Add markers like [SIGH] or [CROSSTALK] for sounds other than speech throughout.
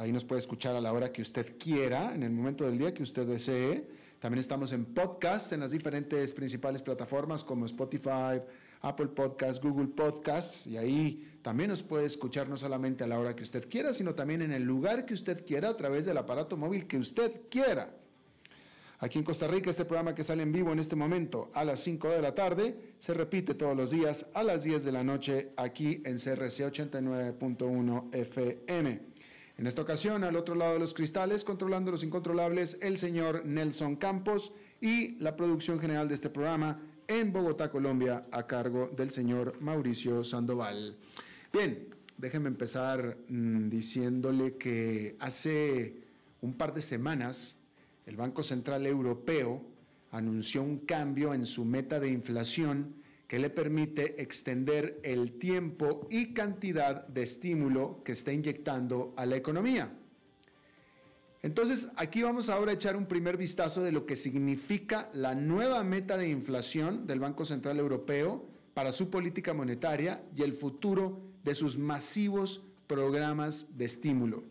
Ahí nos puede escuchar a la hora que usted quiera, en el momento del día que usted desee. También estamos en podcast en las diferentes principales plataformas como Spotify, Apple Podcasts, Google Podcasts. Y ahí también nos puede escuchar no solamente a la hora que usted quiera, sino también en el lugar que usted quiera a través del aparato móvil que usted quiera. Aquí en Costa Rica, este programa que sale en vivo en este momento a las 5 de la tarde, se repite todos los días a las 10 de la noche aquí en CRC 89.1 FM. En esta ocasión, al otro lado de los cristales, controlando los incontrolables, el señor Nelson Campos y la producción general de este programa en Bogotá, Colombia, a cargo del señor Mauricio Sandoval. Bien, déjenme empezar mm, diciéndole que hace un par de semanas el Banco Central Europeo anunció un cambio en su meta de inflación que le permite extender el tiempo y cantidad de estímulo que está inyectando a la economía. Entonces, aquí vamos ahora a echar un primer vistazo de lo que significa la nueva meta de inflación del Banco Central Europeo para su política monetaria y el futuro de sus masivos programas de estímulo.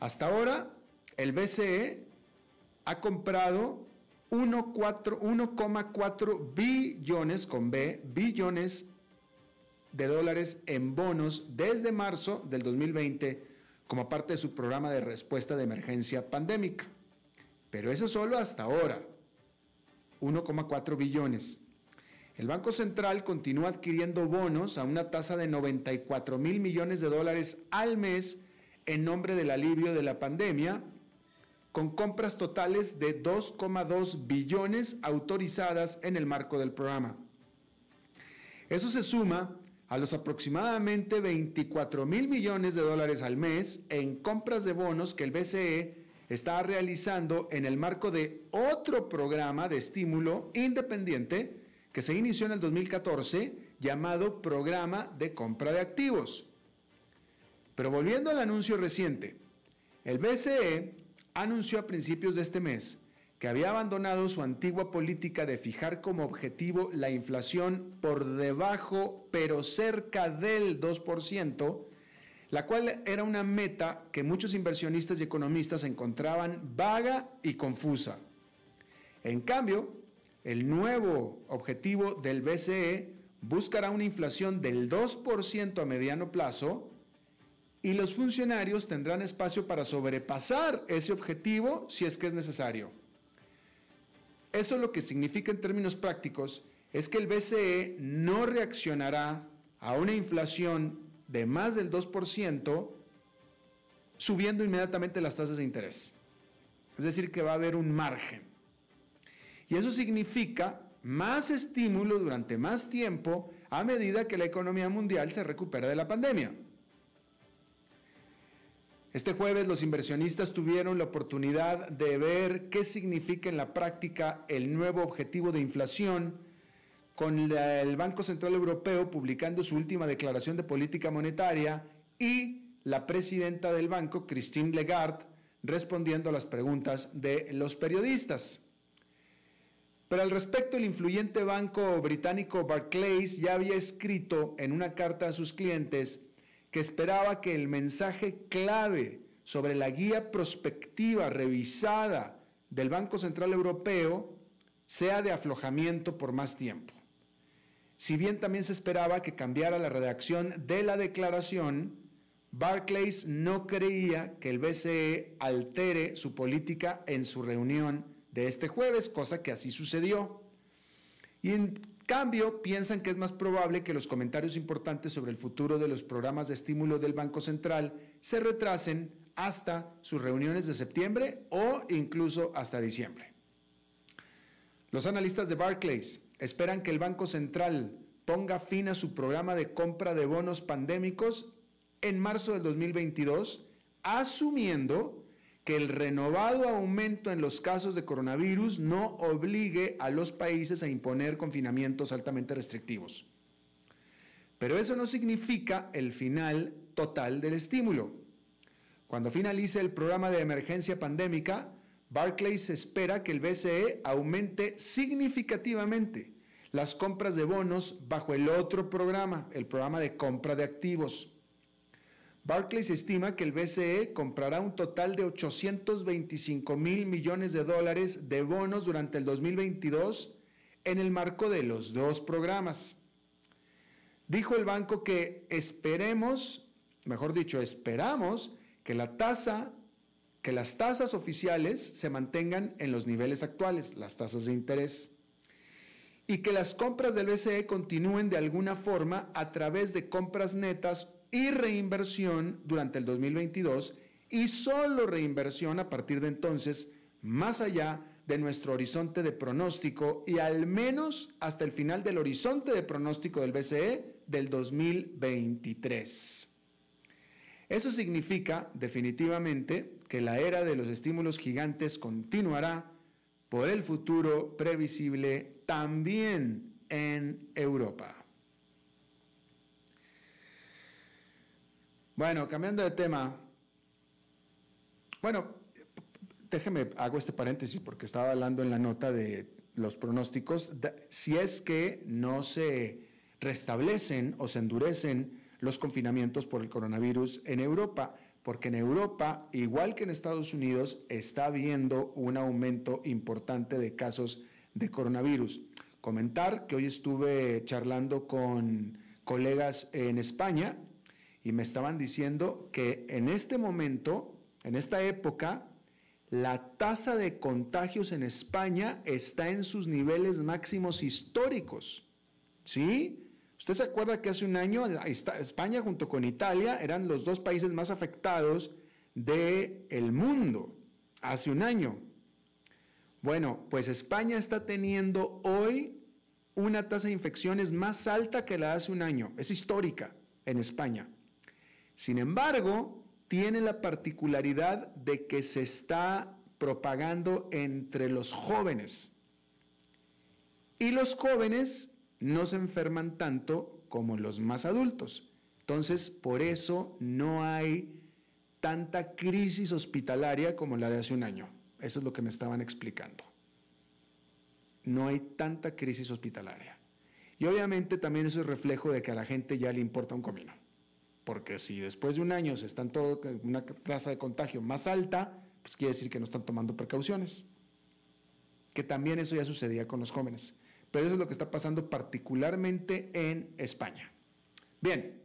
Hasta ahora, el BCE ha comprado 1,4 billones con B, billones de dólares en bonos desde marzo del 2020 como parte de su programa de respuesta de emergencia pandémica. Pero eso solo hasta ahora. 1,4 billones. El Banco Central continúa adquiriendo bonos a una tasa de 94 mil millones de dólares al mes en nombre del alivio de la pandemia con compras totales de 2,2 billones autorizadas en el marco del programa. Eso se suma a los aproximadamente 24 mil millones de dólares al mes en compras de bonos que el BCE está realizando en el marco de otro programa de estímulo independiente que se inició en el 2014 llamado Programa de Compra de Activos. Pero volviendo al anuncio reciente, el BCE anunció a principios de este mes que había abandonado su antigua política de fijar como objetivo la inflación por debajo pero cerca del 2%, la cual era una meta que muchos inversionistas y economistas encontraban vaga y confusa. En cambio, el nuevo objetivo del BCE buscará una inflación del 2% a mediano plazo, y los funcionarios tendrán espacio para sobrepasar ese objetivo si es que es necesario. Eso lo que significa en términos prácticos es que el BCE no reaccionará a una inflación de más del 2% subiendo inmediatamente las tasas de interés. Es decir, que va a haber un margen. Y eso significa más estímulo durante más tiempo a medida que la economía mundial se recupera de la pandemia. Este jueves los inversionistas tuvieron la oportunidad de ver qué significa en la práctica el nuevo objetivo de inflación con el Banco Central Europeo publicando su última declaración de política monetaria y la presidenta del banco, Christine Lagarde, respondiendo a las preguntas de los periodistas. Pero al respecto, el influyente banco británico Barclays ya había escrito en una carta a sus clientes que esperaba que el mensaje clave sobre la guía prospectiva revisada del Banco Central Europeo sea de aflojamiento por más tiempo. Si bien también se esperaba que cambiara la redacción de la declaración, Barclays no creía que el BCE altere su política en su reunión de este jueves, cosa que así sucedió. Y en cambio, piensan que es más probable que los comentarios importantes sobre el futuro de los programas de estímulo del Banco Central se retrasen hasta sus reuniones de septiembre o incluso hasta diciembre. Los analistas de Barclays esperan que el Banco Central ponga fin a su programa de compra de bonos pandémicos en marzo del 2022, asumiendo que el renovado aumento en los casos de coronavirus no obligue a los países a imponer confinamientos altamente restrictivos. Pero eso no significa el final total del estímulo. Cuando finalice el programa de emergencia pandémica, Barclays espera que el BCE aumente significativamente las compras de bonos bajo el otro programa, el programa de compra de activos. Barclays estima que el BCE comprará un total de 825 mil millones de dólares de bonos durante el 2022 en el marco de los dos programas. Dijo el banco que esperemos, mejor dicho, esperamos que la tasa, que las tasas oficiales se mantengan en los niveles actuales, las tasas de interés, y que las compras del BCE continúen de alguna forma a través de compras netas y reinversión durante el 2022 y solo reinversión a partir de entonces, más allá de nuestro horizonte de pronóstico y al menos hasta el final del horizonte de pronóstico del BCE del 2023. Eso significa definitivamente que la era de los estímulos gigantes continuará por el futuro previsible también en Europa. Bueno, cambiando de tema. Bueno, déjeme, hago este paréntesis porque estaba hablando en la nota de los pronósticos. Si es que no se restablecen o se endurecen los confinamientos por el coronavirus en Europa, porque en Europa, igual que en Estados Unidos, está habiendo un aumento importante de casos de coronavirus. Comentar que hoy estuve charlando con colegas en España y me estaban diciendo que en este momento, en esta época, la tasa de contagios en España está en sus niveles máximos históricos. ¿Sí? ¿Usted se acuerda que hace un año España junto con Italia eran los dos países más afectados del mundo? Hace un año. Bueno, pues España está teniendo hoy una tasa de infecciones más alta que la de hace un año. Es histórica en España. Sin embargo, tiene la particularidad de que se está propagando entre los jóvenes. Y los jóvenes no se enferman tanto como los más adultos. Entonces, por eso no hay tanta crisis hospitalaria como la de hace un año. Eso es lo que me estaban explicando. No hay tanta crisis hospitalaria. Y obviamente también eso es reflejo de que a la gente ya le importa un comino. Porque si después de un año se están todo una tasa de contagio más alta, pues quiere decir que no están tomando precauciones. Que también eso ya sucedía con los jóvenes. Pero eso es lo que está pasando particularmente en España. Bien,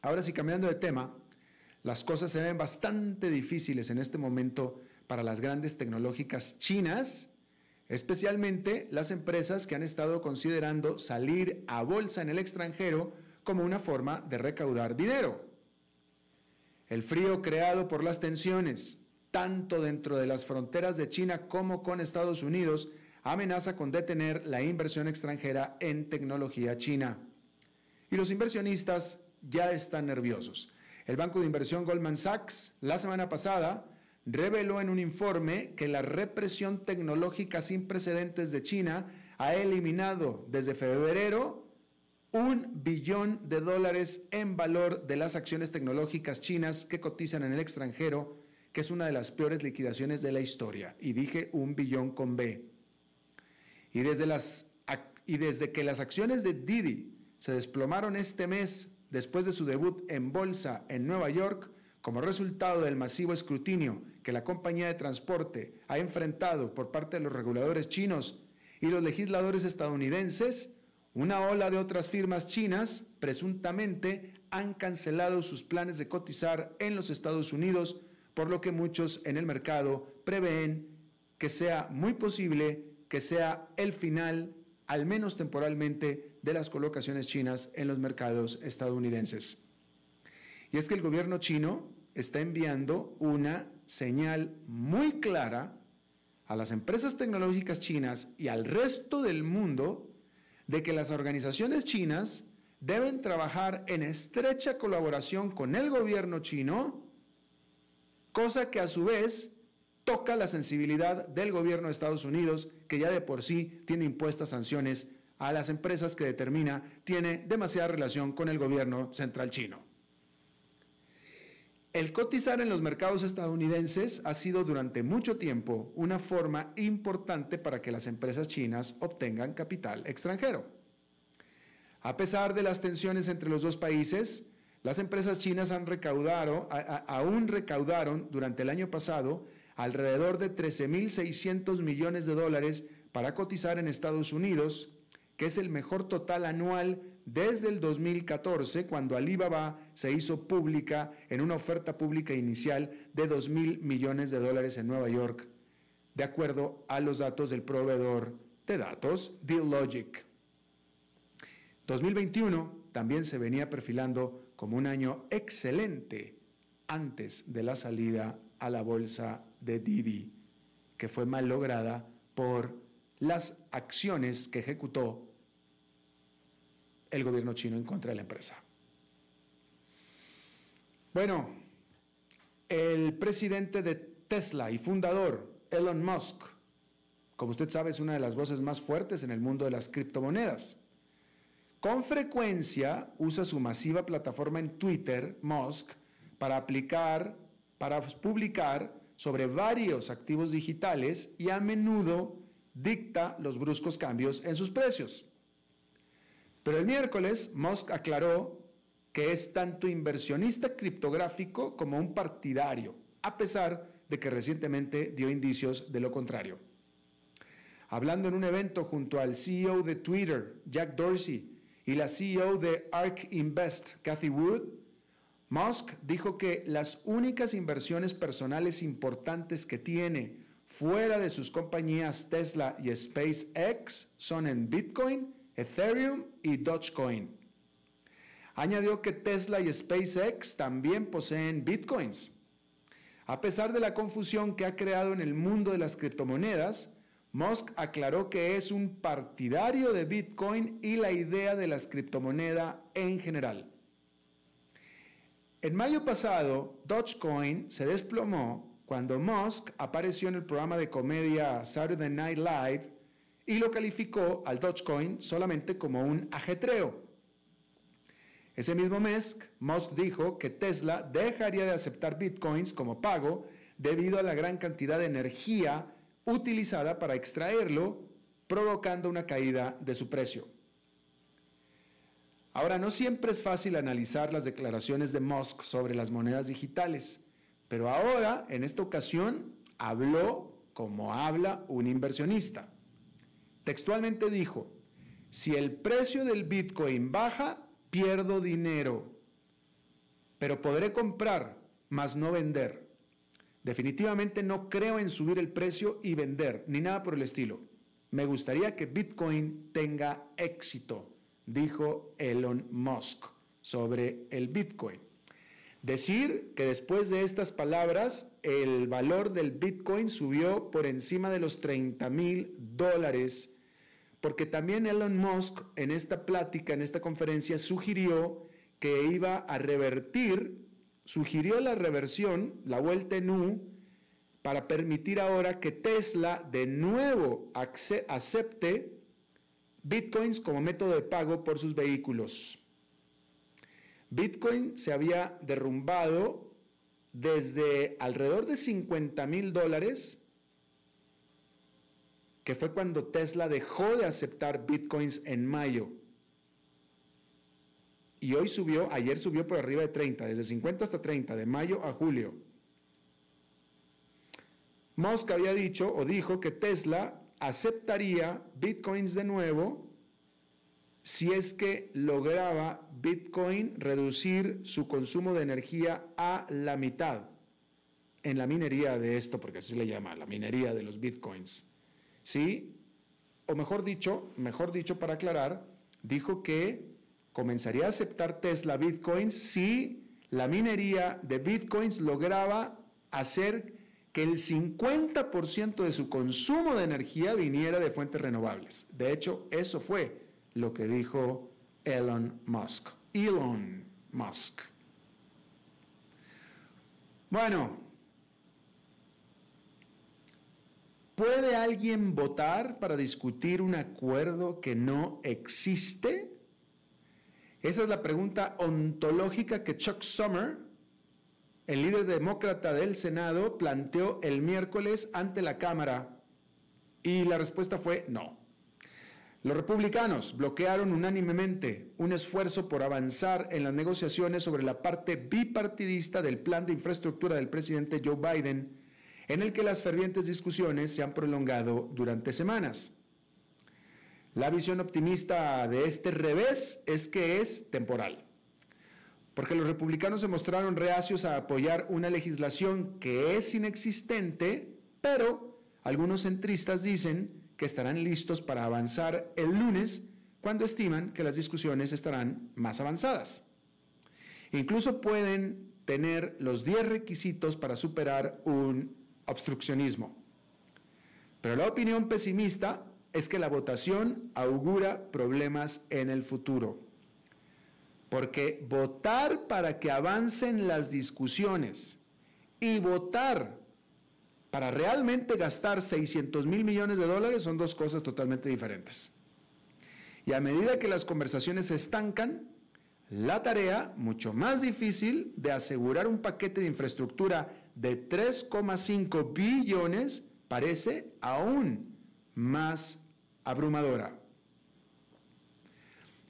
ahora sí cambiando de tema, las cosas se ven bastante difíciles en este momento para las grandes tecnológicas chinas, especialmente las empresas que han estado considerando salir a bolsa en el extranjero como una forma de recaudar dinero. El frío creado por las tensiones, tanto dentro de las fronteras de China como con Estados Unidos, amenaza con detener la inversión extranjera en tecnología china. Y los inversionistas ya están nerviosos. El banco de inversión Goldman Sachs la semana pasada reveló en un informe que la represión tecnológica sin precedentes de China ha eliminado desde febrero un billón de dólares en valor de las acciones tecnológicas chinas que cotizan en el extranjero, que es una de las peores liquidaciones de la historia. Y dije un billón con B. Y desde, las, y desde que las acciones de Didi se desplomaron este mes después de su debut en bolsa en Nueva York, como resultado del masivo escrutinio que la compañía de transporte ha enfrentado por parte de los reguladores chinos y los legisladores estadounidenses, una ola de otras firmas chinas presuntamente han cancelado sus planes de cotizar en los Estados Unidos, por lo que muchos en el mercado prevén que sea muy posible que sea el final, al menos temporalmente, de las colocaciones chinas en los mercados estadounidenses. Y es que el gobierno chino está enviando una señal muy clara a las empresas tecnológicas chinas y al resto del mundo de que las organizaciones chinas deben trabajar en estrecha colaboración con el gobierno chino, cosa que a su vez toca la sensibilidad del gobierno de Estados Unidos, que ya de por sí tiene impuestas sanciones a las empresas que determina tiene demasiada relación con el gobierno central chino. El cotizar en los mercados estadounidenses ha sido durante mucho tiempo una forma importante para que las empresas chinas obtengan capital extranjero. A pesar de las tensiones entre los dos países, las empresas chinas han recaudado, aún recaudaron durante el año pasado alrededor de 13.600 millones de dólares para cotizar en Estados Unidos, que es el mejor total anual desde el 2014, cuando Alibaba se hizo pública en una oferta pública inicial de 2 mil millones de dólares en Nueva York, de acuerdo a los datos del proveedor de datos, DealLogic. 2021 también se venía perfilando como un año excelente antes de la salida a la bolsa de Didi, que fue mal lograda por las acciones que ejecutó el gobierno chino en contra de la empresa. Bueno, el presidente de Tesla y fundador, Elon Musk, como usted sabe, es una de las voces más fuertes en el mundo de las criptomonedas. Con frecuencia usa su masiva plataforma en Twitter, Musk, para aplicar, para publicar sobre varios activos digitales y a menudo dicta los bruscos cambios en sus precios. Pero el miércoles Musk aclaró que es tanto inversionista criptográfico como un partidario, a pesar de que recientemente dio indicios de lo contrario. Hablando en un evento junto al CEO de Twitter, Jack Dorsey, y la CEO de ARK Invest, Cathy Wood, Musk dijo que las únicas inversiones personales importantes que tiene fuera de sus compañías Tesla y SpaceX son en Bitcoin Ethereum y Dogecoin. Añadió que Tesla y SpaceX también poseen bitcoins. A pesar de la confusión que ha creado en el mundo de las criptomonedas, Musk aclaró que es un partidario de Bitcoin y la idea de las criptomonedas en general. En mayo pasado, Dogecoin se desplomó cuando Musk apareció en el programa de comedia Saturday Night Live y lo calificó al Dogecoin solamente como un ajetreo. Ese mismo mes, Musk dijo que Tesla dejaría de aceptar bitcoins como pago debido a la gran cantidad de energía utilizada para extraerlo, provocando una caída de su precio. Ahora, no siempre es fácil analizar las declaraciones de Musk sobre las monedas digitales, pero ahora, en esta ocasión, habló como habla un inversionista. Textualmente dijo, si el precio del Bitcoin baja, pierdo dinero, pero podré comprar, mas no vender. Definitivamente no creo en subir el precio y vender, ni nada por el estilo. Me gustaría que Bitcoin tenga éxito, dijo Elon Musk sobre el Bitcoin. Decir que después de estas palabras el valor del Bitcoin subió por encima de los 30 mil dólares porque también Elon Musk en esta plática, en esta conferencia, sugirió que iba a revertir, sugirió la reversión, la vuelta en U, para permitir ahora que Tesla de nuevo acepte bitcoins como método de pago por sus vehículos. Bitcoin se había derrumbado desde alrededor de 50 mil dólares que fue cuando Tesla dejó de aceptar bitcoins en mayo. Y hoy subió, ayer subió por arriba de 30, desde 50 hasta 30, de mayo a julio. Musk había dicho o dijo que Tesla aceptaría bitcoins de nuevo si es que lograba Bitcoin reducir su consumo de energía a la mitad en la minería de esto, porque así le llama, la minería de los Bitcoins. ¿Sí? O mejor dicho, mejor dicho para aclarar, dijo que comenzaría a aceptar Tesla Bitcoins si la minería de Bitcoins lograba hacer que el 50% de su consumo de energía viniera de fuentes renovables. De hecho, eso fue lo que dijo Elon Musk. Elon Musk. Bueno, ¿puede alguien votar para discutir un acuerdo que no existe? Esa es la pregunta ontológica que Chuck Summer, el líder demócrata del Senado, planteó el miércoles ante la Cámara y la respuesta fue no. Los republicanos bloquearon unánimemente un esfuerzo por avanzar en las negociaciones sobre la parte bipartidista del plan de infraestructura del presidente Joe Biden, en el que las fervientes discusiones se han prolongado durante semanas. La visión optimista de este revés es que es temporal, porque los republicanos se mostraron reacios a apoyar una legislación que es inexistente, pero algunos centristas dicen que estarán listos para avanzar el lunes cuando estiman que las discusiones estarán más avanzadas. Incluso pueden tener los 10 requisitos para superar un obstruccionismo. Pero la opinión pesimista es que la votación augura problemas en el futuro. Porque votar para que avancen las discusiones y votar para realmente gastar 600 mil millones de dólares son dos cosas totalmente diferentes. Y a medida que las conversaciones se estancan, la tarea, mucho más difícil, de asegurar un paquete de infraestructura de 3,5 billones parece aún más abrumadora.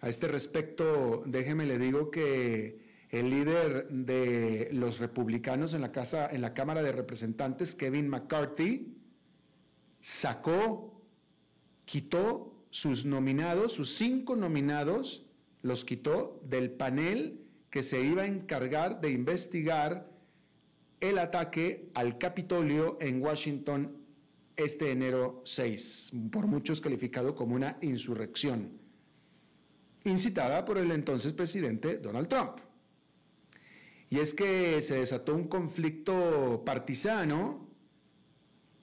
A este respecto, déjeme le digo que el líder de los republicanos en la, casa, en la Cámara de Representantes, Kevin McCarthy, sacó, quitó sus nominados, sus cinco nominados, los quitó del panel que se iba a encargar de investigar el ataque al Capitolio en Washington este enero 6, por muchos calificado como una insurrección, incitada por el entonces presidente Donald Trump. Y es que se desató un conflicto partisano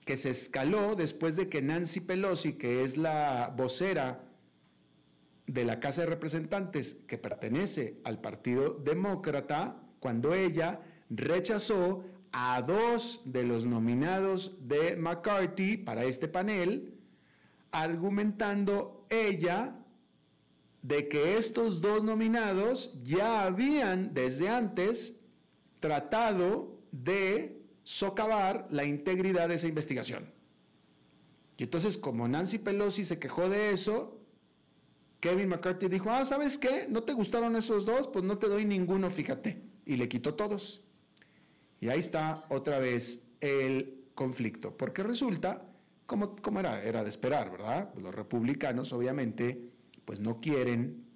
que se escaló después de que Nancy Pelosi, que es la vocera de la Casa de Representantes que pertenece al Partido Demócrata, cuando ella rechazó a dos de los nominados de McCarthy para este panel, argumentando ella de que estos dos nominados ya habían desde antes tratado de socavar la integridad de esa investigación. Y entonces, como Nancy Pelosi se quejó de eso, Kevin McCarthy dijo, ah, ¿sabes qué? ¿No te gustaron esos dos? Pues no te doy ninguno, fíjate. Y le quitó todos. Y ahí está otra vez el conflicto. Porque resulta, como, como era, era de esperar, ¿verdad? Los republicanos, obviamente, pues no quieren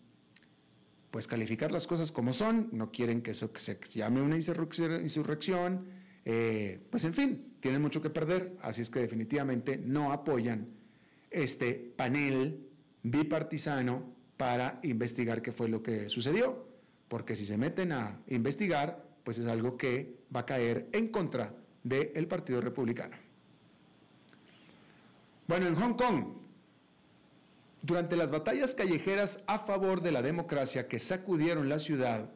pues calificar las cosas como son, no quieren que eso se llame una insurrección, eh, pues en fin, tienen mucho que perder, así es que definitivamente no apoyan este panel bipartisano para investigar qué fue lo que sucedió, porque si se meten a investigar, pues es algo que va a caer en contra del Partido Republicano. Bueno, en Hong Kong, durante las batallas callejeras a favor de la democracia que sacudieron la ciudad,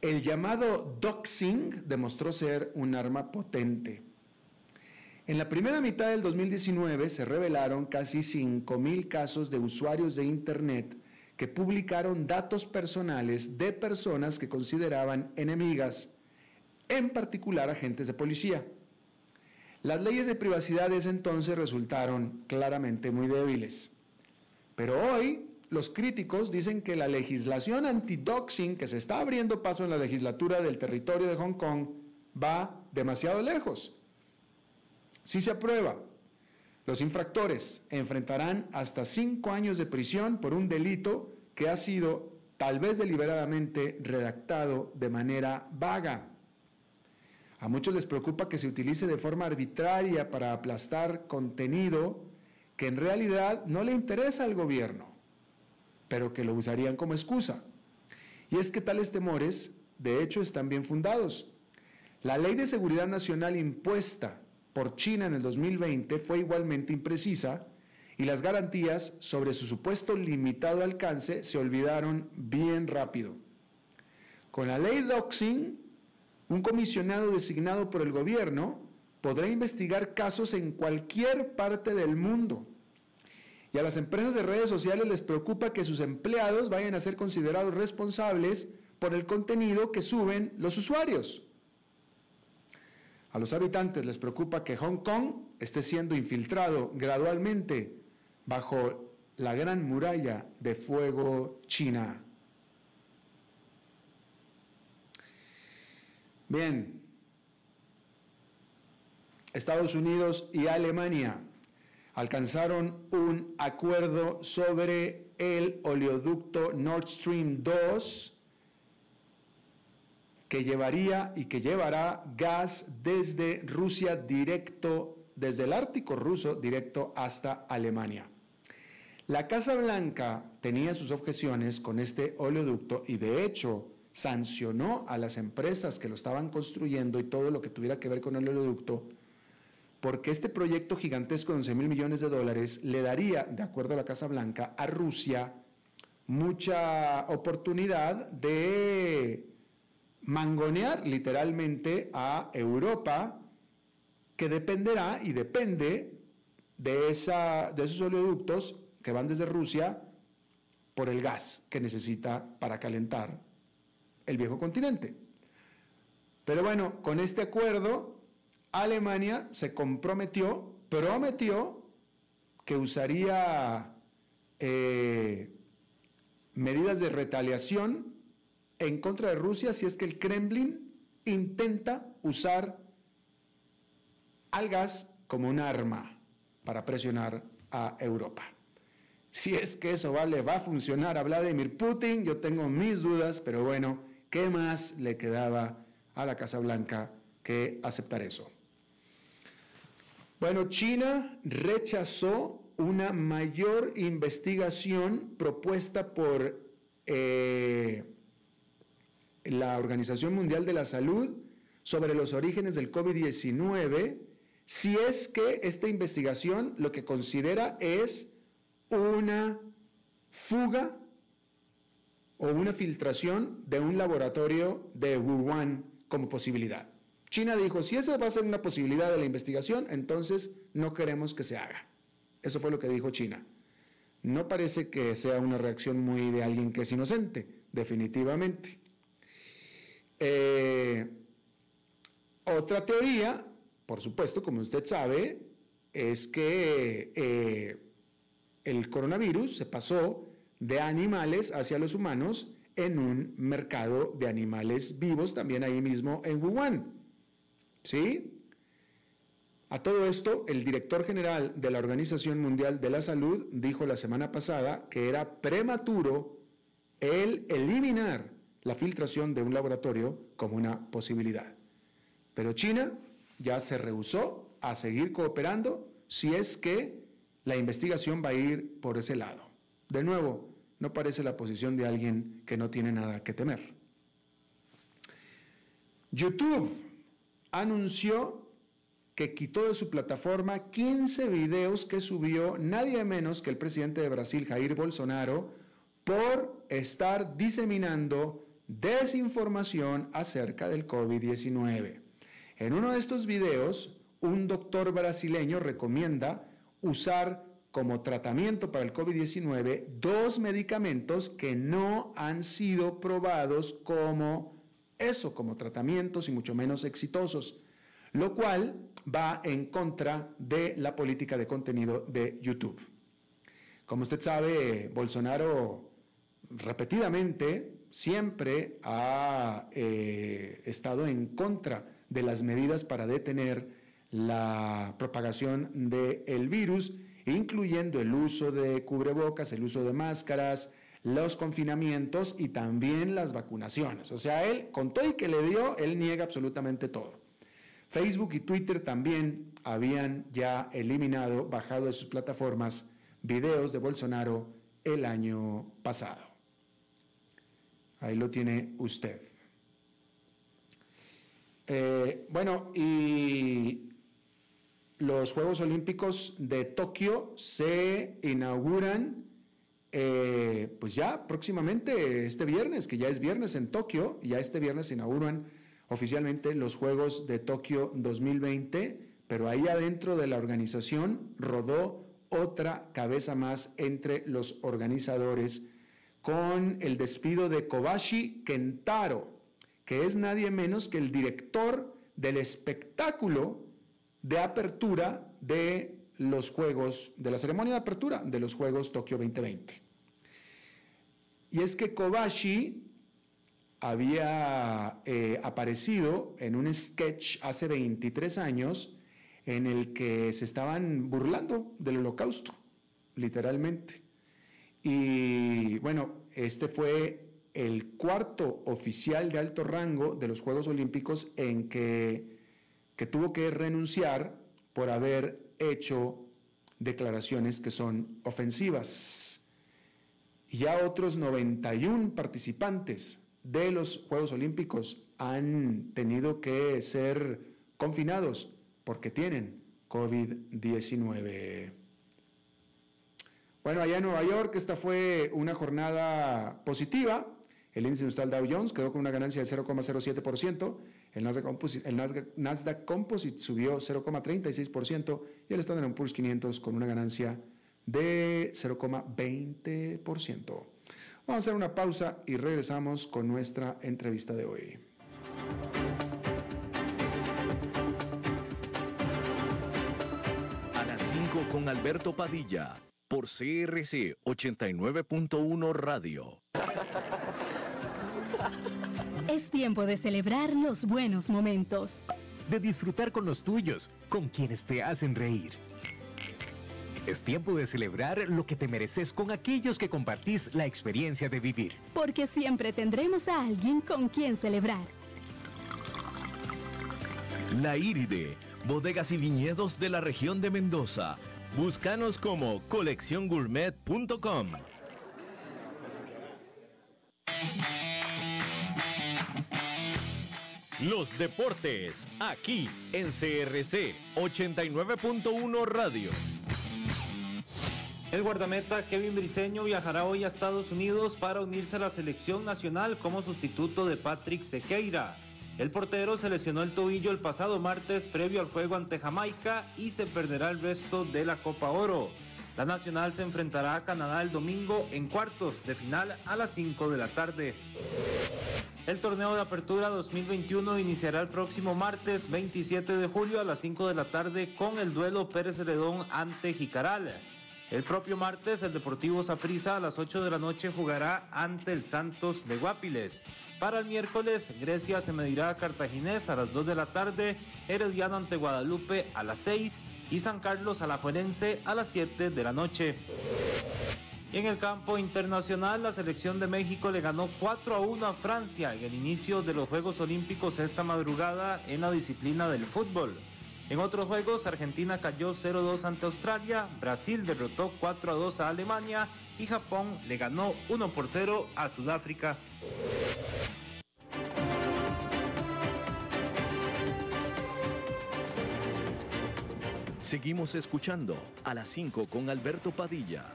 el llamado doxing demostró ser un arma potente. En la primera mitad del 2019 se revelaron casi 5.000 casos de usuarios de Internet que publicaron datos personales de personas que consideraban enemigas, en particular agentes de policía. Las leyes de privacidad de ese entonces resultaron claramente muy débiles. Pero hoy los críticos dicen que la legislación anti-doxing que se está abriendo paso en la legislatura del territorio de Hong Kong va demasiado lejos. Si se aprueba, Los infractores enfrentarán hasta cinco años de prisión por un delito que ha sido tal vez deliberadamente redactado de manera vaga. A muchos les preocupa que se utilice de forma arbitraria para aplastar contenido que en realidad no le interesa al gobierno, pero que lo usarían como excusa. Y es que tales temores, de hecho, están bien fundados. La ley de seguridad nacional impuesta por China en el 2020 fue igualmente imprecisa y las garantías sobre su supuesto limitado alcance se olvidaron bien rápido. Con la ley Doxing, un comisionado designado por el gobierno podrá investigar casos en cualquier parte del mundo. Y a las empresas de redes sociales les preocupa que sus empleados vayan a ser considerados responsables por el contenido que suben los usuarios. A los habitantes les preocupa que Hong Kong esté siendo infiltrado gradualmente bajo la gran muralla de fuego china. Bien, Estados Unidos y Alemania alcanzaron un acuerdo sobre el oleoducto Nord Stream 2 que llevaría y que llevará gas desde Rusia directo, desde el Ártico ruso directo hasta Alemania. La Casa Blanca tenía sus objeciones con este oleoducto y de hecho sancionó a las empresas que lo estaban construyendo y todo lo que tuviera que ver con el oleoducto, porque este proyecto gigantesco de 11 mil millones de dólares le daría, de acuerdo a la Casa Blanca, a Rusia mucha oportunidad de mangonear literalmente a Europa, que dependerá y depende de, esa, de esos oleoductos que van desde Rusia por el gas que necesita para calentar el viejo continente. Pero bueno, con este acuerdo, Alemania se comprometió, prometió que usaría eh, medidas de retaliación en contra de Rusia si es que el Kremlin intenta usar al gas como un arma para presionar a Europa. Si es que eso vale, va a funcionar a Vladimir Putin, yo tengo mis dudas, pero bueno, ¿qué más le quedaba a la Casa Blanca que aceptar eso? Bueno, China rechazó una mayor investigación propuesta por eh, la Organización Mundial de la Salud sobre los orígenes del COVID-19 si es que esta investigación lo que considera es una fuga o una filtración de un laboratorio de Wuhan como posibilidad. China dijo, si esa va a ser una posibilidad de la investigación, entonces no queremos que se haga. Eso fue lo que dijo China. No parece que sea una reacción muy de alguien que es inocente, definitivamente. Eh, otra teoría, por supuesto, como usted sabe, es que eh, el coronavirus se pasó de animales hacia los humanos en un mercado de animales vivos, también ahí mismo en Wuhan. ¿Sí? A todo esto, el director general de la Organización Mundial de la Salud dijo la semana pasada que era prematuro el eliminar la filtración de un laboratorio como una posibilidad. Pero China ya se rehusó a seguir cooperando si es que la investigación va a ir por ese lado. De nuevo, no parece la posición de alguien que no tiene nada que temer. YouTube anunció que quitó de su plataforma 15 videos que subió nadie menos que el presidente de Brasil, Jair Bolsonaro, por estar diseminando desinformación acerca del COVID-19. En uno de estos videos, un doctor brasileño recomienda usar como tratamiento para el COVID-19 dos medicamentos que no han sido probados como eso, como tratamientos y mucho menos exitosos, lo cual va en contra de la política de contenido de YouTube. Como usted sabe, Bolsonaro repetidamente siempre ha eh, estado en contra de las medidas para detener la propagación del virus, incluyendo el uso de cubrebocas, el uso de máscaras, los confinamientos y también las vacunaciones. O sea, él, con todo y que le dio, él niega absolutamente todo. Facebook y Twitter también habían ya eliminado, bajado de sus plataformas, videos de Bolsonaro el año pasado. Ahí lo tiene usted. Eh, bueno, y los Juegos Olímpicos de Tokio se inauguran eh, pues ya próximamente este viernes, que ya es viernes en Tokio, ya este viernes se inauguran oficialmente los Juegos de Tokio 2020, pero ahí adentro de la organización rodó otra cabeza más entre los organizadores con el despido de Kobashi Kentaro, que es nadie menos que el director del espectáculo de apertura de los Juegos, de la ceremonia de apertura de los Juegos Tokio 2020. Y es que Kobashi había eh, aparecido en un sketch hace 23 años en el que se estaban burlando del holocausto, literalmente. Y bueno, este fue el cuarto oficial de alto rango de los Juegos Olímpicos en que, que tuvo que renunciar por haber hecho declaraciones que son ofensivas. Ya otros 91 participantes de los Juegos Olímpicos han tenido que ser confinados porque tienen COVID-19. Bueno, allá en Nueva York esta fue una jornada positiva. El índice industrial Dow Jones quedó con una ganancia de 0,07%, el Nasdaq el Nasdaq Composite subió 0,36% y el Standard Poor's 500 con una ganancia de 0,20%. Vamos a hacer una pausa y regresamos con nuestra entrevista de hoy. A las 5 con Alberto Padilla por CRC 89.1 Radio. Es tiempo de celebrar los buenos momentos. De disfrutar con los tuyos, con quienes te hacen reír. Es tiempo de celebrar lo que te mereces con aquellos que compartís la experiencia de vivir. Porque siempre tendremos a alguien con quien celebrar. La Iride, bodegas y viñedos de la región de Mendoza Búscanos como colecciongourmet.com. Los deportes, aquí en CRC 89.1 Radio. El guardameta Kevin Briseño viajará hoy a Estados Unidos para unirse a la selección nacional como sustituto de Patrick Sequeira. El portero se lesionó el tobillo el pasado martes previo al juego ante Jamaica y se perderá el resto de la Copa Oro. La Nacional se enfrentará a Canadá el domingo en cuartos de final a las 5 de la tarde. El torneo de apertura 2021 iniciará el próximo martes 27 de julio a las 5 de la tarde con el duelo Pérez Redón ante Jicaral. El propio martes el Deportivo Saprissa a las 8 de la noche jugará ante el Santos de Guapiles. Para el miércoles, Grecia se medirá a Cartaginés a las 2 de la tarde, Herediano ante Guadalupe a las 6 y San Carlos a la Juelense a las 7 de la noche. en el campo internacional, la selección de México le ganó 4 a 1 a Francia en el inicio de los Juegos Olímpicos esta madrugada en la disciplina del fútbol. En otros juegos, Argentina cayó 0-2 ante Australia, Brasil derrotó 4-2 a Alemania y Japón le ganó 1 por 0 a Sudáfrica. Seguimos escuchando a las 5 con Alberto Padilla.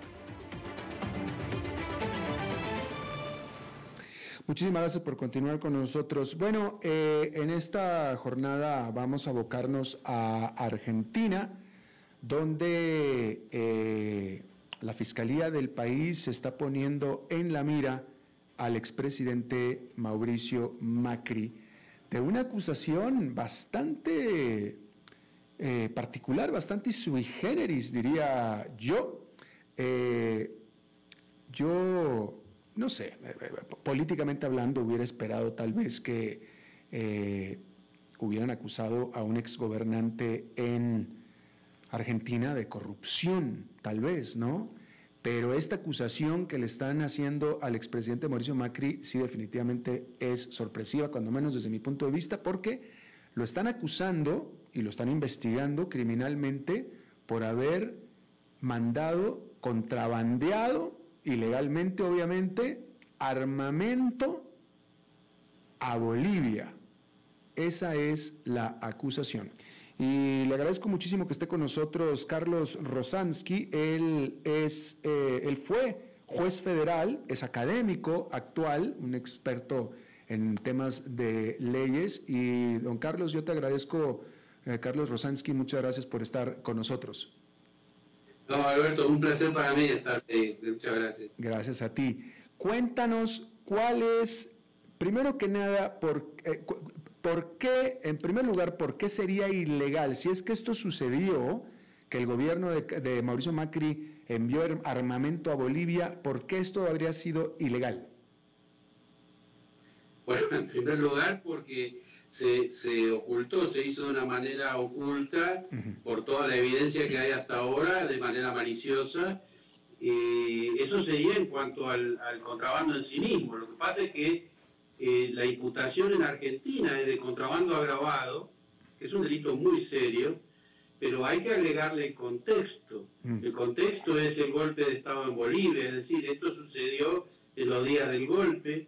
Muchísimas gracias por continuar con nosotros. Bueno, eh, en esta jornada vamos a abocarnos a Argentina, donde eh, la Fiscalía del país se está poniendo en la mira al expresidente Mauricio Macri de una acusación bastante eh, particular, bastante sui generis, diría yo. yo no sé, eh, eh, políticamente hablando hubiera esperado tal vez que eh, hubieran acusado a un exgobernante en Argentina de corrupción, tal vez, ¿no? Pero esta acusación que le están haciendo al expresidente Mauricio Macri sí definitivamente es sorpresiva, cuando menos desde mi punto de vista, porque lo están acusando y lo están investigando criminalmente por haber mandado, contrabandeado, ilegalmente obviamente, armamento a Bolivia. Esa es la acusación. Y le agradezco muchísimo que esté con nosotros Carlos Rosansky. Él, es, eh, él fue juez federal, es académico actual, un experto en temas de leyes. Y don Carlos, yo te agradezco, Carlos Rosansky, muchas gracias por estar con nosotros. No, Alberto, un placer para mí estar ahí. Muchas gracias. Gracias a ti. Cuéntanos cuál es, primero que nada, por, eh, ¿Por qué, en primer lugar, por qué sería ilegal? Si es que esto sucedió, que el gobierno de, Mauricio Macri envió armamento a Bolivia, ¿por qué esto habría sido ilegal? Bueno, en primer lugar, porque se, ocultó, se hizo de una manera oculta, por toda la evidencia que hay hasta ahora, de manera maliciosa. y eso sería en cuanto al, al contrabando en sí mismo. Lo que pasa es que eh, la imputación en Argentina es de contrabando agravado, que es un delito muy serio, pero hay que agregarle el contexto. Mm. El contexto es el golpe de Estado en Bolivia, es decir, esto sucedió en los días del golpe,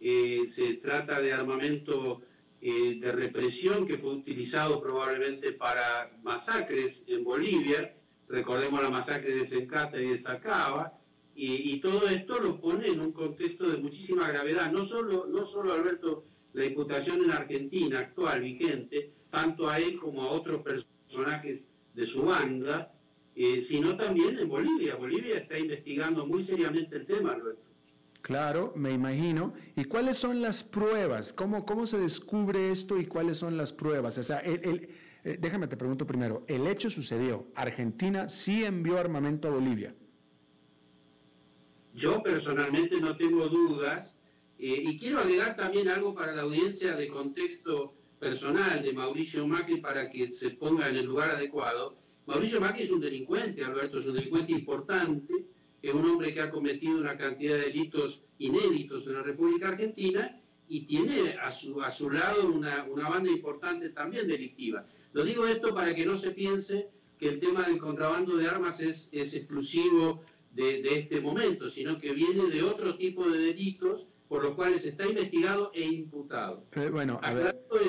eh, se trata de armamento eh, de represión que fue utilizado probablemente para masacres en Bolivia, recordemos la masacre de Sencata y de Sacaba, y, todo esto lo pone en un contexto de muchísima gravedad. No solo, no solo Alberto, la imputación en Argentina actual, vigente, tanto a él como a otros personajes de su banda, eh, sino también en Bolivia. Bolivia está investigando muy seriamente el tema, Alberto. Claro, me imagino. ¿Y cuáles son las pruebas? ¿Cómo, cómo se descubre esto y cuáles son las pruebas? O sea, el, eh, déjame te pregunto primero, el hecho sucedió, Argentina sí envió armamento a Bolivia. Yo personalmente no tengo dudas eh, y quiero agregar también algo para la audiencia de contexto personal de Mauricio Macri para que se ponga en el lugar adecuado. Mauricio Macri es un delincuente, Alberto, es un delincuente importante, es un hombre que ha cometido una cantidad de delitos inéditos en la República Argentina y tiene a su, a su lado una, una banda importante también delictiva. Lo digo esto para que no se piense que el tema del contrabando de armas es, es exclusivo de, este momento, sino que viene de otro tipo de delitos por los cuales está investigado e imputado. Eh, bueno, a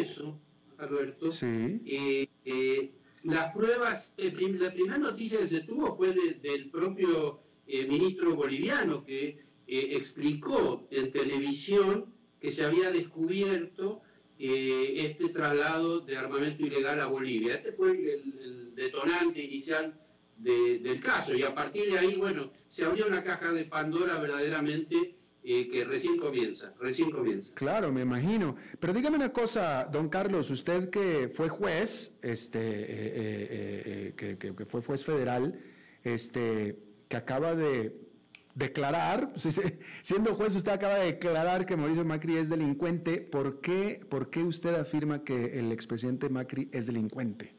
eso, Alberto, eh, eh, las pruebas, la primera noticia que se tuvo fue del propio ministro boliviano que explicó en televisión que se había descubierto este traslado de armamento ilegal a Bolivia. Este fue el detonante inicial del caso. Y a partir de ahí, bueno, se abrió una caja de Pandora verdaderamente eh, que recién comienza, recién comienza. Claro, me imagino. Pero dígame una cosa, don Carlos, usted que fue juez, este, eh, eh, que, fue juez federal, este, que acaba de declarar, [LAUGHS] siendo juez usted acaba de declarar que Mauricio Macri es delincuente, ¿por qué, por qué usted afirma que el expresidente Macri es delincuente?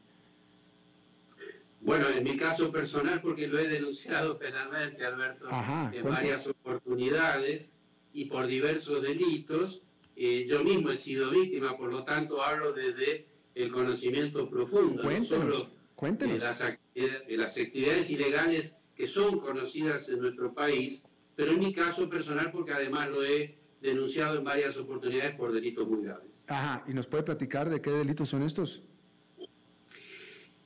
Bueno, en mi caso personal, porque lo he denunciado penalmente, Alberto, en varias oportunidades y por diversos delitos, eh, yo mismo he sido víctima, por lo tanto hablo desde el conocimiento profundo, no solo de las, de las actividades ilegales que son conocidas en nuestro país, pero en mi caso personal porque además lo he denunciado en varias oportunidades por delitos muy graves. Ajá, ¿y nos puede platicar de qué delitos son estos?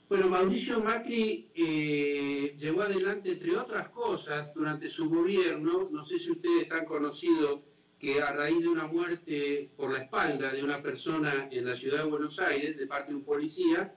Bueno, Mauricio Macri eh, llevó adelante, entre otras cosas, durante su gobierno, no sé si ustedes han conocido que a raíz de una muerte por la espalda de una persona en la ciudad de Buenos Aires, de parte de un policía,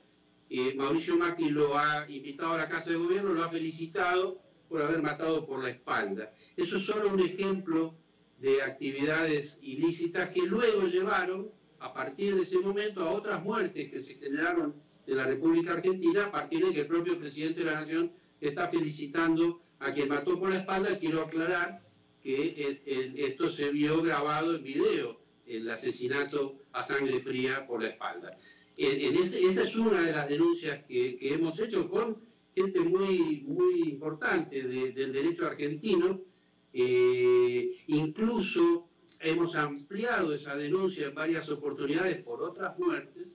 eh, Mauricio Macri lo ha invitado a la Casa de Gobierno, lo ha felicitado por haber matado por la espalda. Eso es solo un ejemplo de actividades ilícitas que luego llevaron, a partir de ese momento, a otras muertes que se generaron de la República Argentina a partir de que el propio presidente de la Nación está felicitando a quien mató por la espalda. Quiero aclarar que esto se vio grabado en video el asesinato a sangre fría por la espalda. Esa es una de las denuncias que, hemos hecho con gente muy, muy importante del derecho argentino. Eh, incluso hemos ampliado esa denuncia en varias oportunidades por otras muertes.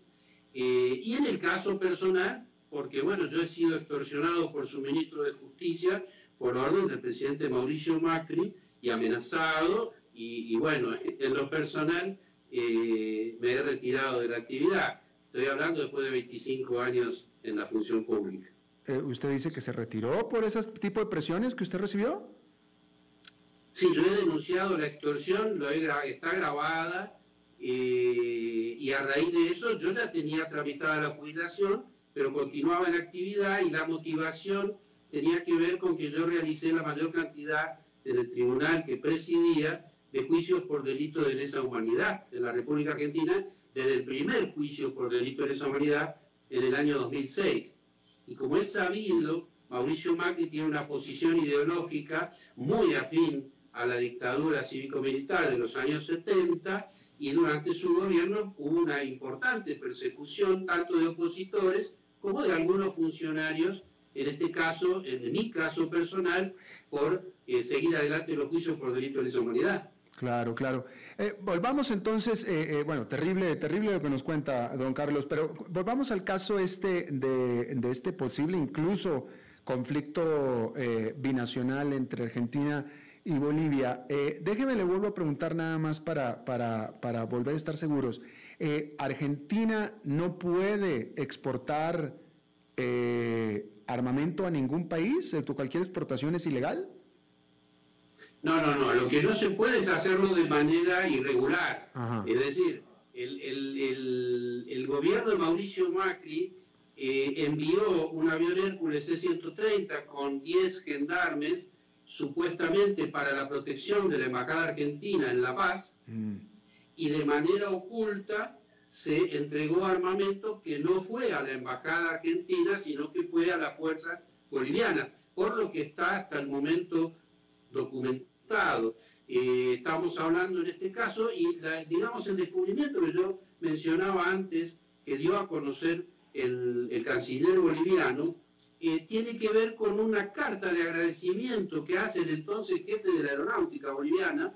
Eh, y en el caso personal, porque bueno, yo he sido extorsionado por su ministro de Justicia por orden del presidente Mauricio Macri y amenazado, y, bueno, en lo personal eh, me he retirado de la actividad. Estoy hablando después de 25 años en la función pública. Eh, ¿Usted dice que se retiró por ese tipo de presiones que usted recibió? Sí, yo he denunciado la extorsión, lo está grabada, eh, y a raíz de eso yo ya tenía tramitada la jubilación, pero continuaba en actividad y la motivación tenía que ver con que yo realicé la mayor cantidad en el tribunal que presidía de juicios por delito de lesa humanidad en la República Argentina, desde el primer juicio por delito de lesa humanidad en el año 2006. Y como es sabido, Mauricio Macri tiene una posición ideológica muy afín a la dictadura cívico-militar de los años 70 y durante su gobierno hubo una importante persecución tanto de opositores como de algunos funcionarios, en este caso, en mi caso personal, por eh, seguir adelante los juicios por delito de lesa humanidad. Claro, claro. Eh, volvamos entonces, eh, bueno, terrible, terrible lo que nos cuenta don Carlos, pero volvamos al caso este de, este posible incluso conflicto binacional entre Argentina y Bolivia. déjeme, le vuelvo a preguntar nada más para, para, para volver a estar seguros. Argentina no puede exportar armamento a ningún país, cualquier exportación es ilegal. No, no, no. Lo que no se puede es hacerlo de manera irregular. Es decir, el, gobierno de Mauricio Macri eh, envió un avión Hércules C-130 con 10 gendarmes, supuestamente para la protección de la Embajada Argentina en La Paz, mm. y de manera oculta se entregó armamento que no fue a la Embajada Argentina, sino que fue a las fuerzas bolivianas, por lo que está hasta el momento documentado eh, estamos hablando en este caso y digamos el descubrimiento que yo mencionaba antes, que dio a conocer el, canciller boliviano, eh, tiene que ver con una carta de agradecimiento que hace el entonces jefe de la aeronáutica boliviana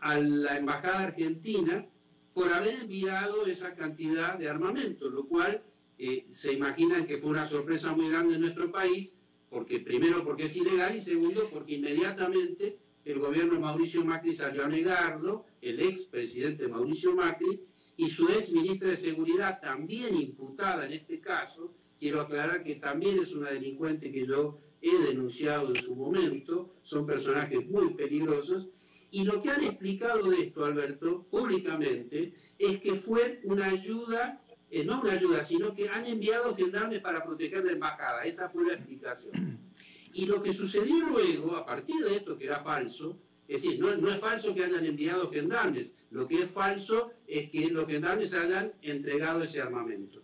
a la embajada argentina por haber enviado esa cantidad de armamento, lo cual eh, se imaginan que fue una sorpresa muy grande en nuestro país, porque primero porque es ilegal y segundo porque inmediatamente el gobierno Mauricio Macri salió a negarlo, el ex presidente Mauricio Macri, y su ex ministra de Seguridad, también imputada en este caso, quiero aclarar que también es una delincuente que yo he denunciado en su momento, son personajes muy peligrosos, y lo que han explicado de esto, Alberto, públicamente, es que fue una ayuda, eh, no una ayuda, sino que han enviado gendarmes para proteger la embajada, esa fue la explicación. Y lo que sucedió luego, a partir de esto que era falso, es decir, no, es falso que hayan enviado gendarmes, lo que es falso es que los gendarmes hayan entregado ese armamento.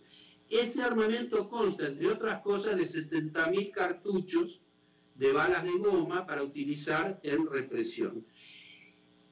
Ese armamento consta, entre otras cosas, de 70.000 cartuchos de balas de goma para utilizar en represión.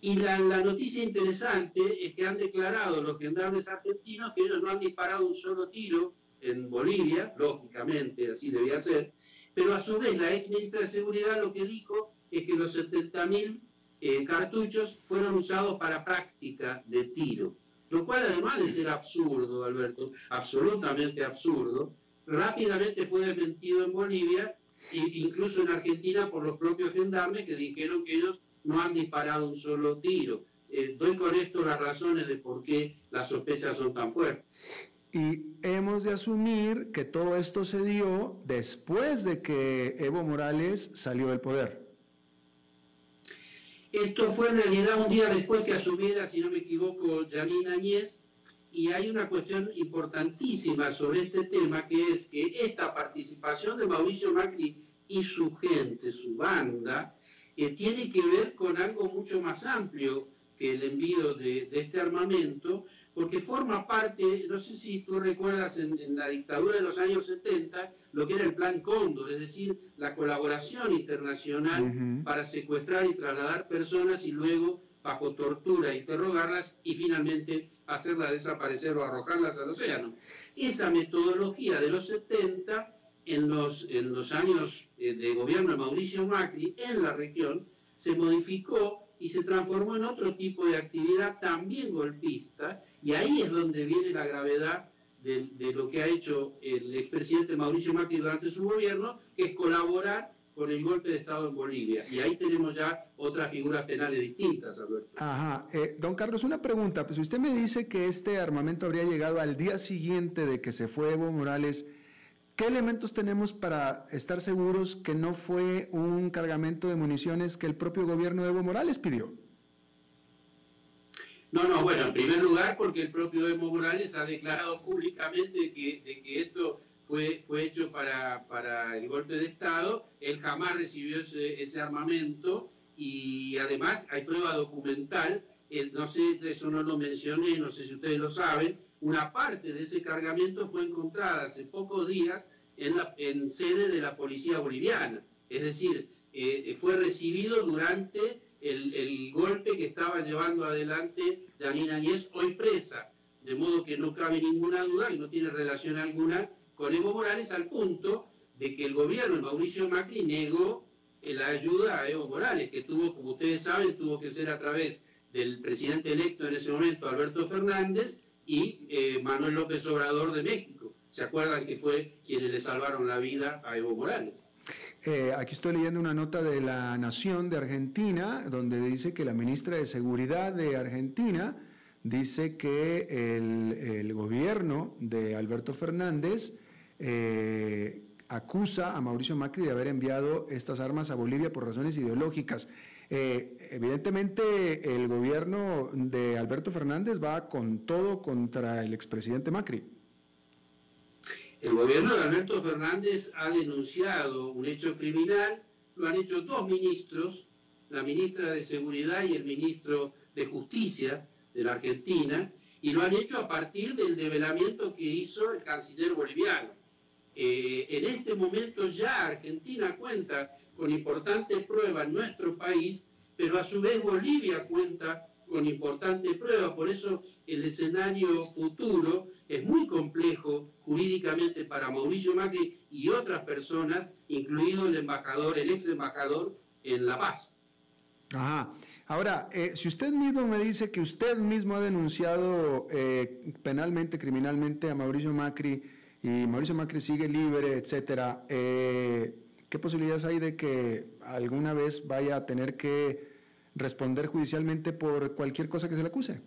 Y la, noticia interesante es que han declarado los gendarmes argentinos que ellos no han disparado un solo tiro en Bolivia, lógicamente así debía ser, pero a su vez la ex ministra de Seguridad lo que dijo es que los 70.000 eh, cartuchos fueron usados para práctica de tiro, lo cual además de ser absurdo, Alberto, absolutamente absurdo, rápidamente fue desmentido en Bolivia e incluso en Argentina por los propios gendarmes que dijeron que ellos no han disparado un solo tiro. Eh, doy con esto las razones de por qué las sospechas son tan fuertes. Y hemos de asumir que todo esto se dio después de que Evo Morales salió del poder. Esto fue en realidad un día después que asumiera, si no me equivoco, Janine Añez, y hay una cuestión importantísima sobre este tema, que es que esta participación de Mauricio Macri y su gente, su banda, eh, tiene que ver con algo mucho más amplio que el envío de este armamento, porque forma parte, no sé si tú recuerdas en, la dictadura de los años 70, lo que era el Plan Cóndor, es decir, la colaboración internacional para secuestrar y trasladar personas y luego bajo tortura, interrogarlas y finalmente hacerlas desaparecer o arrojarlas al océano. Esa metodología de los 70, en los, en los años eh, de gobierno de Mauricio Macri, en la región, se modificó y se transformó en otro tipo de actividad también golpista, y ahí es donde viene la gravedad de, lo que ha hecho el expresidente Mauricio Macri durante su gobierno, que es colaborar con el golpe de Estado en Bolivia. Y ahí tenemos ya otras figuras penales distintas, Alberto. Ajá. Eh, don Carlos, una pregunta. Pues usted me dice que este armamento habría llegado al día siguiente de que se fue Evo Morales. ¿Qué elementos tenemos para estar seguros que no fue un cargamento de municiones que el propio gobierno de Evo Morales pidió? No, no, bueno, en primer lugar porque el propio Evo Morales ha declarado públicamente que, de que esto fue, fue hecho para, para el golpe de Estado, él jamás recibió ese, armamento y además hay prueba documental, no sé, eso no lo mencioné, no sé si ustedes lo saben, una parte de ese cargamento fue encontrada hace pocos días en, la, en sede de la policía boliviana, es decir, eh, fue recibido durante el, golpe que estaba llevando adelante Janine Añez, hoy presa, de modo que no cabe ninguna duda y no tiene relación alguna con Evo Morales al punto de que el gobierno de Mauricio Macri negó la ayuda a Evo Morales, que tuvo, como ustedes saben, tuvo que ser a través del presidente electo en ese momento, Alberto Fernández, y eh, Manuel López Obrador de México. ¿Se acuerdan que fue quienes le salvaron la vida a Evo Morales? Eh, aquí estoy leyendo una nota de la Nación de Argentina, donde dice que la ministra de Seguridad de Argentina dice que el, gobierno de Alberto Fernández eh, acusa a Mauricio Macri de haber enviado estas armas a Bolivia por razones ideológicas. Eh, evidentemente el gobierno de Alberto Fernández va con todo contra el expresidente Macri. El gobierno de Alberto Fernández ha denunciado un hecho criminal, lo han hecho dos ministros, la ministra de Seguridad y el ministro de Justicia de la Argentina, y lo han hecho a partir del develamiento que hizo el canciller boliviano. Eh, en este momento ya Argentina cuenta con importantes pruebas en nuestro país, pero a su vez Bolivia cuenta con importantes pruebas, por eso el escenario futuro es muy complejo jurídicamente para Mauricio Macri y otras personas, incluido el embajador, el ex embajador en La Paz. Ajá. Ahora, eh, si usted mismo me dice que usted mismo ha denunciado eh, penalmente, criminalmente a Mauricio Macri, y Mauricio Macri sigue libre, etcétera, eh, ¿qué posibilidades hay de que alguna vez vaya a tener que responder judicialmente por cualquier cosa que se le acuse?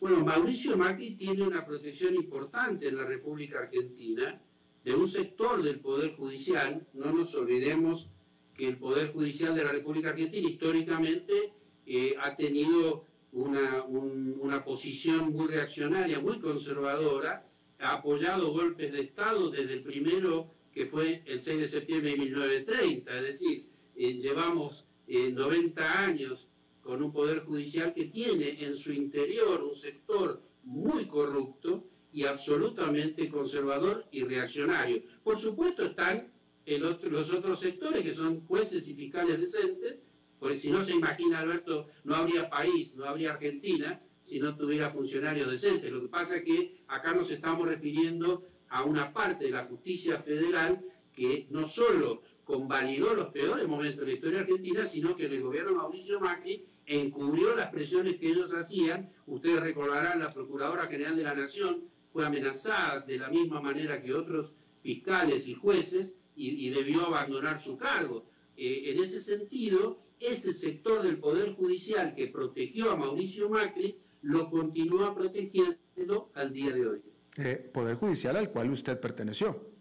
Bueno, Mauricio Macri tiene una protección importante en la República Argentina de un sector del Poder Judicial. No nos olvidemos que el Poder Judicial de la República Argentina históricamente eh, ha tenido una, una posición muy reaccionaria, muy conservadora, ha apoyado golpes de Estado desde el primero que fue el 6 de septiembre de 1930, es decir, eh, llevamos 90 eh, años con un poder judicial que tiene en su interior un sector muy corrupto y absolutamente conservador y reaccionario. Por supuesto están los otros sectores que son jueces y fiscales decentes, porque si no se imagina Alberto, no habría país, no habría Argentina, si no tuviera funcionarios decentes. Lo que pasa es que acá nos estamos refiriendo a una parte de la justicia federal que no solo convalidó los peores momentos de la historia argentina, sino que el gobierno Mauricio Macri encubrió las presiones que ellos hacían. Ustedes recordarán, la Procuradora General de la Nación fue amenazada de la misma manera que otros fiscales y jueces y, debió abandonar su cargo. Eh, en ese sentido, ese sector del Poder Judicial que protegió a Mauricio Macri lo continúa protegiendo al día de hoy. Eh, poder Judicial al cual usted perteneció.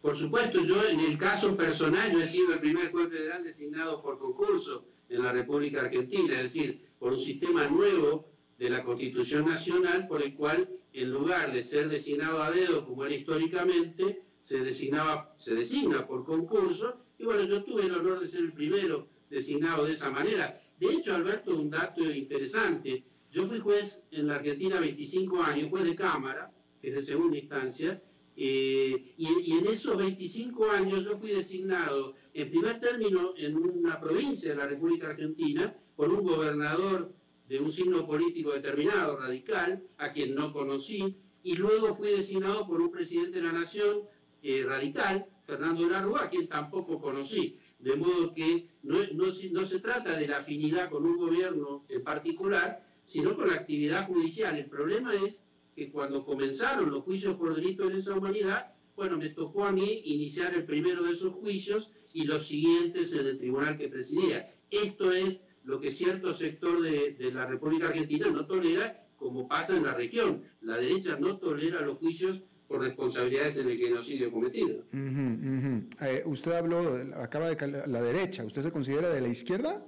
Por supuesto, yo en el caso personal, yo he sido el primer juez federal designado por concurso en la República Argentina, es decir, por un sistema nuevo de la Constitución Nacional por el cual, en lugar de ser designado a dedo como era históricamente, se designaba, se designa por concurso, y bueno, yo tuve el honor de ser el primero designado de esa manera. De hecho, Alberto, un dato interesante. Yo fui juez en la Argentina 25 años, juez de Cámara, que es de segunda instancia, Eh, y, en esos 25 años yo fui designado en primer término en una provincia de la República Argentina por un gobernador de un signo político determinado, radical, a quien no conocí, y luego fui designado por un presidente de la Nación eh, radical, Fernando Largo, a quien tampoco conocí. De modo que no, no se trata de la afinidad con un gobierno en particular, sino con la actividad judicial. El problema es que cuando comenzaron los juicios por delito de lesa humanidad, bueno, me tocó a mí iniciar el primero de esos juicios y los siguientes en el tribunal que presidía. Esto es lo que cierto sector de, la República Argentina no tolera, como pasa en la región. La derecha no tolera los juicios por responsabilidades en el genocidio cometido. Eh, usted habló, acaba de la derecha, ¿usted se considera de la izquierda?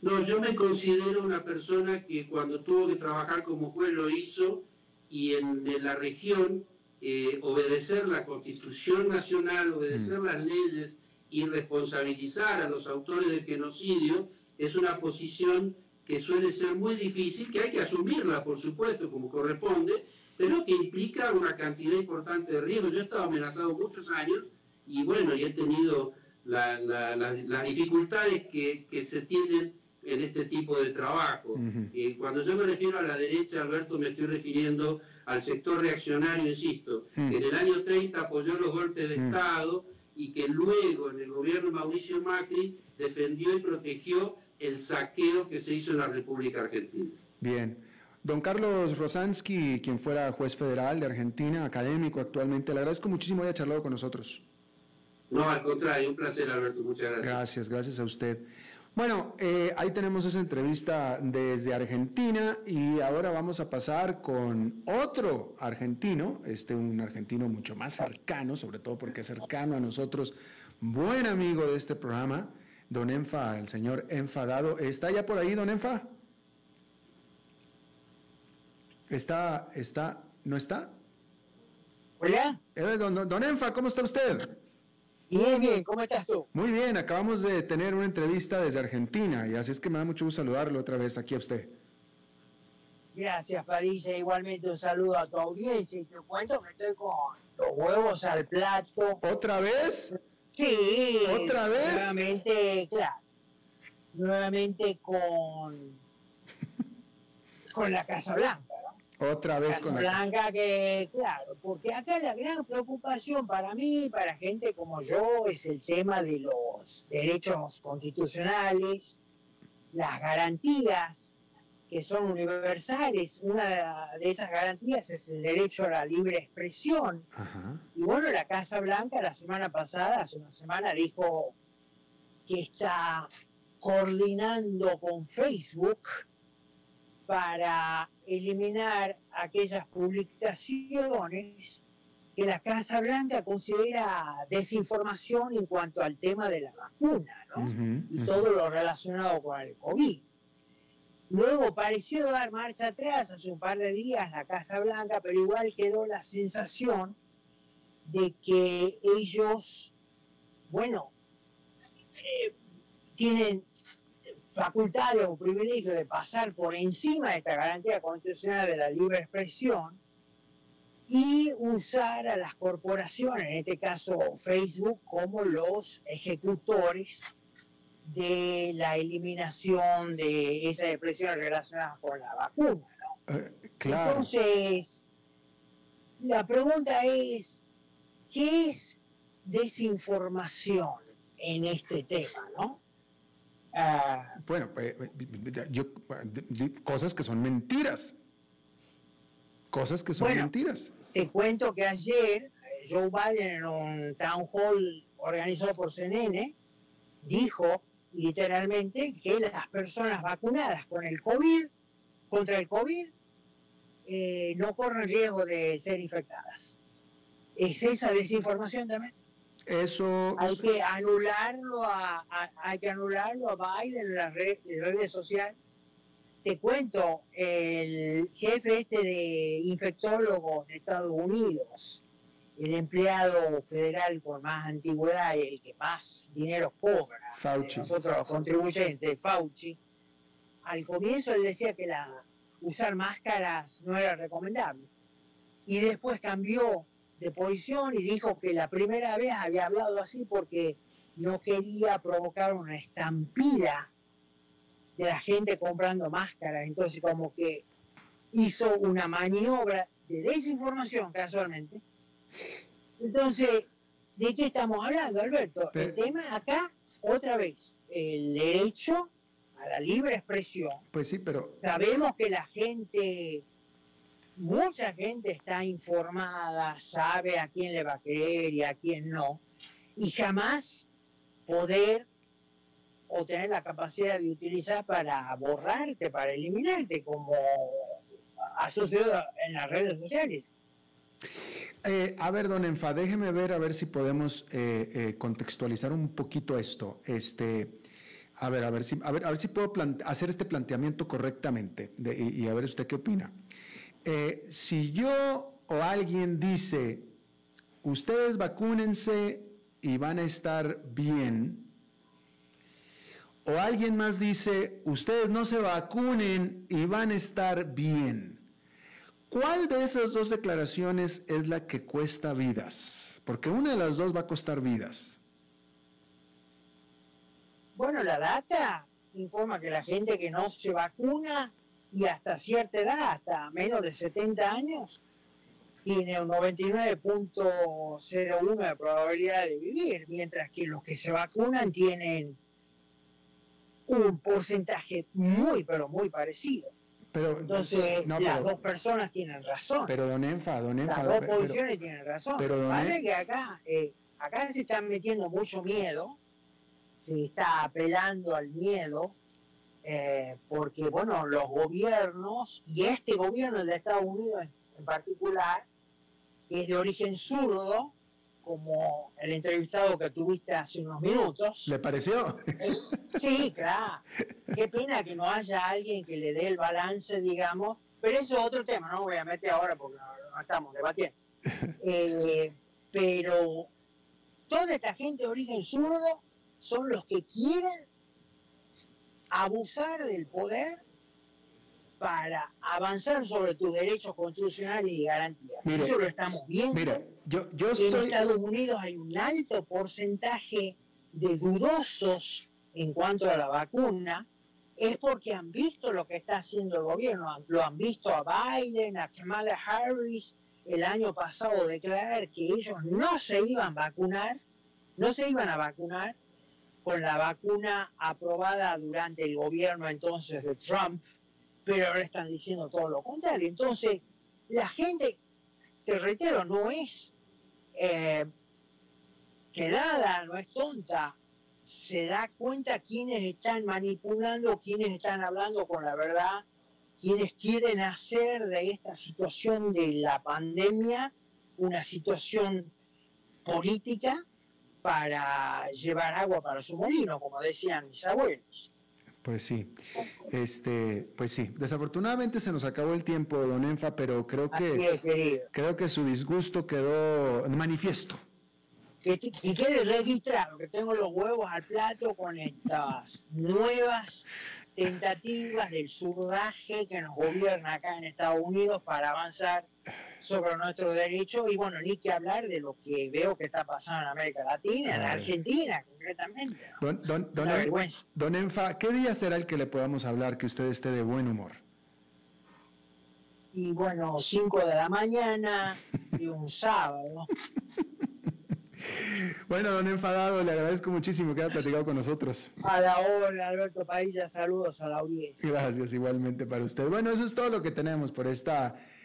No, yo me considero una persona que cuando tuvo que trabajar como juez lo hizo y en, la región eh, obedecer la constitución nacional, obedecer mm. las leyes y responsabilizar a los autores del genocidio es una posición que suele ser muy difícil, que hay que asumirla, por supuesto, como corresponde, pero que implica una cantidad importante de riesgos. Yo he estado amenazado muchos años y bueno, y he tenido las dificultades que, se tienen en este tipo de trabajo. y cuando yo me refiero a la derecha, Alberto, me estoy refiriendo al sector reaccionario, insisto, que en el año 30 apoyó los golpes de Estado y que luego en el gobierno de Mauricio Macri defendió y protegió el saqueo que se hizo en la República Argentina. Bien. Don Carlos Rosansky, quien fuera juez federal de Argentina, académico actualmente, le agradezco muchísimo que haya charlado con nosotros. No, al contrario, un placer, Alberto, muchas gracias. Gracias, gracias a usted. Bueno, eh, ahí tenemos esa entrevista desde Argentina y ahora vamos a pasar con otro argentino, este un argentino mucho más cercano, sobre todo porque es cercano a nosotros, buen amigo de este programa, don Enfa, el señor Enfadado. ¿Está ya por ahí, don Enfa? ¿Está, está, no está? Hola. Eh, don, don Enfa, ¿cómo está usted? Bien, bien, ¿cómo estás tú? Muy bien, acabamos de tener una entrevista desde Argentina y así es que me da mucho gusto saludarlo otra vez aquí a usted. Gracias, Padilla. Igualmente un saludo a tu audiencia y te cuento que estoy con los huevos al plato. ¿Otra vez? Sí. ¿Otra vez? Nuevamente, claro. Nuevamente con, con la Casa Blanca. Otra vez con Blanca que, claro, porque acá la gran preocupación para mí, para gente como yo, es el tema de los derechos constitucionales, las garantías que son universales. Una de esas garantías es el derecho a la libre expresión. Y bueno, la Casa Blanca la semana pasada, hace una semana, dijo que está coordinando con Facebook para eliminar aquellas publicaciones que la Casa Blanca considera desinformación en cuanto al tema de la vacuna ¿no? y todo lo relacionado con el COVID. Luego pareció dar marcha atrás hace un par de días la Casa Blanca, pero igual quedó la sensación de que ellos, bueno, eh, tienen facultades o privilegios de pasar por encima de esta garantía constitucional de la libre expresión y usar a las corporaciones, en este caso Facebook, como los ejecutores de la eliminación de esas expresiones relacionadas con la vacuna. Eh, Entonces, la pregunta es, ¿qué es desinformación en este tema? ¿no? Ah. bueno, pues, yo, cosas que son mentiras. Cosas que son mentiras. Te cuento que ayer eh, Joe Biden en un town hall organizado por CNN dijo literalmente que las personas vacunadas con el COVID, contra el COVID, eh, no corren riesgo de ser infectadas. ¿Es esa desinformación también? Eso... Hay que anularlo a, hay que anularlo a Biden en las redes, sociales. Te cuento, el jefe este de infectólogos de Estados Unidos, el empleado federal con más antigüedad y el que más dinero cobra, Fauci. nosotros los contribuyentes, Fauci, al comienzo él decía que la, usar máscaras no era recomendable. Y después cambió de posición y dijo que la primera vez había hablado así porque no quería provocar una estampida de la gente comprando máscaras. Entonces como que hizo una maniobra de desinformación casualmente. Entonces, ¿de qué estamos hablando, Alberto? el tema acá, otra vez, el derecho a la libre expresión. Pues sí, pero... Sabemos que la gente, mucha gente está informada, sabe a quién le va a creer y a quién no, y jamás poder o tener la capacidad de utilizar para borrarte, para eliminarte, como ha sucedido en las redes sociales. Eh, a ver, don Enfa, déjeme ver a ver si podemos eh, eh, contextualizar un poquito esto. Este, a ver, a ver si, a ver, a ver si puedo hacer este planteamiento correctamente y, a ver usted qué opina. Si yo o alguien dice, ustedes vacúnense y van a estar bien, o alguien más dice, ustedes no se vacunen y van a estar bien. ¿Cuál de esas dos declaraciones es la que cuesta vidas? Porque una de las dos va a costar vidas. Bueno, la data informa que la gente que no se vacuna y hasta cierta edad, hasta menos de 70 años, tiene un 99.01 de probabilidad de vivir, mientras que los que se vacunan tienen un porcentaje muy, pero muy parecido. Pero, Entonces, las dos personas tienen razón. Pero don Enfa, don Enfa. Las dos posiciones tienen razón. Pero Parece que acá, eh, acá se está metiendo mucho miedo, se está apelando al miedo, eh, porque, bueno, los gobiernos, y este gobierno, el de Estados Unidos en particular, que es de origen zurdo, como el entrevistado que tuviste hace unos minutos. ¿Le pareció? Eh, sí, claro. [LAUGHS] Qué pena que no haya alguien que le dé el balance, digamos. Pero eso es otro tema, no voy a meter ahora porque no, estamos debatiendo. Eh, pero toda esta gente de origen zurdo son los que quieren abusar del poder para avanzar sobre tus derechos constitucionales y garantías. Eso lo estamos viendo. Mira, yo, yo En Estados Unidos hay un alto porcentaje de dudosos en cuanto a la vacuna, es porque han visto lo que está haciendo el gobierno. Lo han visto a Biden, a Kamala Harris, el año pasado declarar que ellos no se iban a vacunar, no se iban a vacunar con la vacuna aprobada durante el gobierno entonces de Trump, pero ahora están diciendo todo lo contrario. Entonces, la gente, te reitero, no es eh, quedada, no es tonta, se da cuenta quiénes están manipulando, quiénes están hablando con la verdad, quienes quieren hacer de esta situación de la pandemia una situación política para llevar agua para su molino, como decían mis abuelos. Pues sí, este, pues sí. Desafortunadamente se nos acabó el tiempo, don Enfa, pero creo que creo que su disgusto quedó manifiesto. y quiere registrar que tengo los huevos al plato con estas nuevas tentativas del surdaje que nos gobierna acá en Estados Unidos para avanzar sobre nuestros derechos y bueno, ni que hablar de lo que veo que está pasando en América Latina, en Argentina concretamente. Don, don, don, Enfa, ¿qué día será el que le podamos hablar que usted esté de buen humor? Y bueno, 5 de la mañana [LAUGHS] y un sábado. Bueno, don Enfadado, le agradezco muchísimo que haya platicado con nosotros. A la hora, Alberto Padilla, saludos a la audiencia. Gracias, igualmente para usted. Bueno, eso es todo lo que tenemos por esta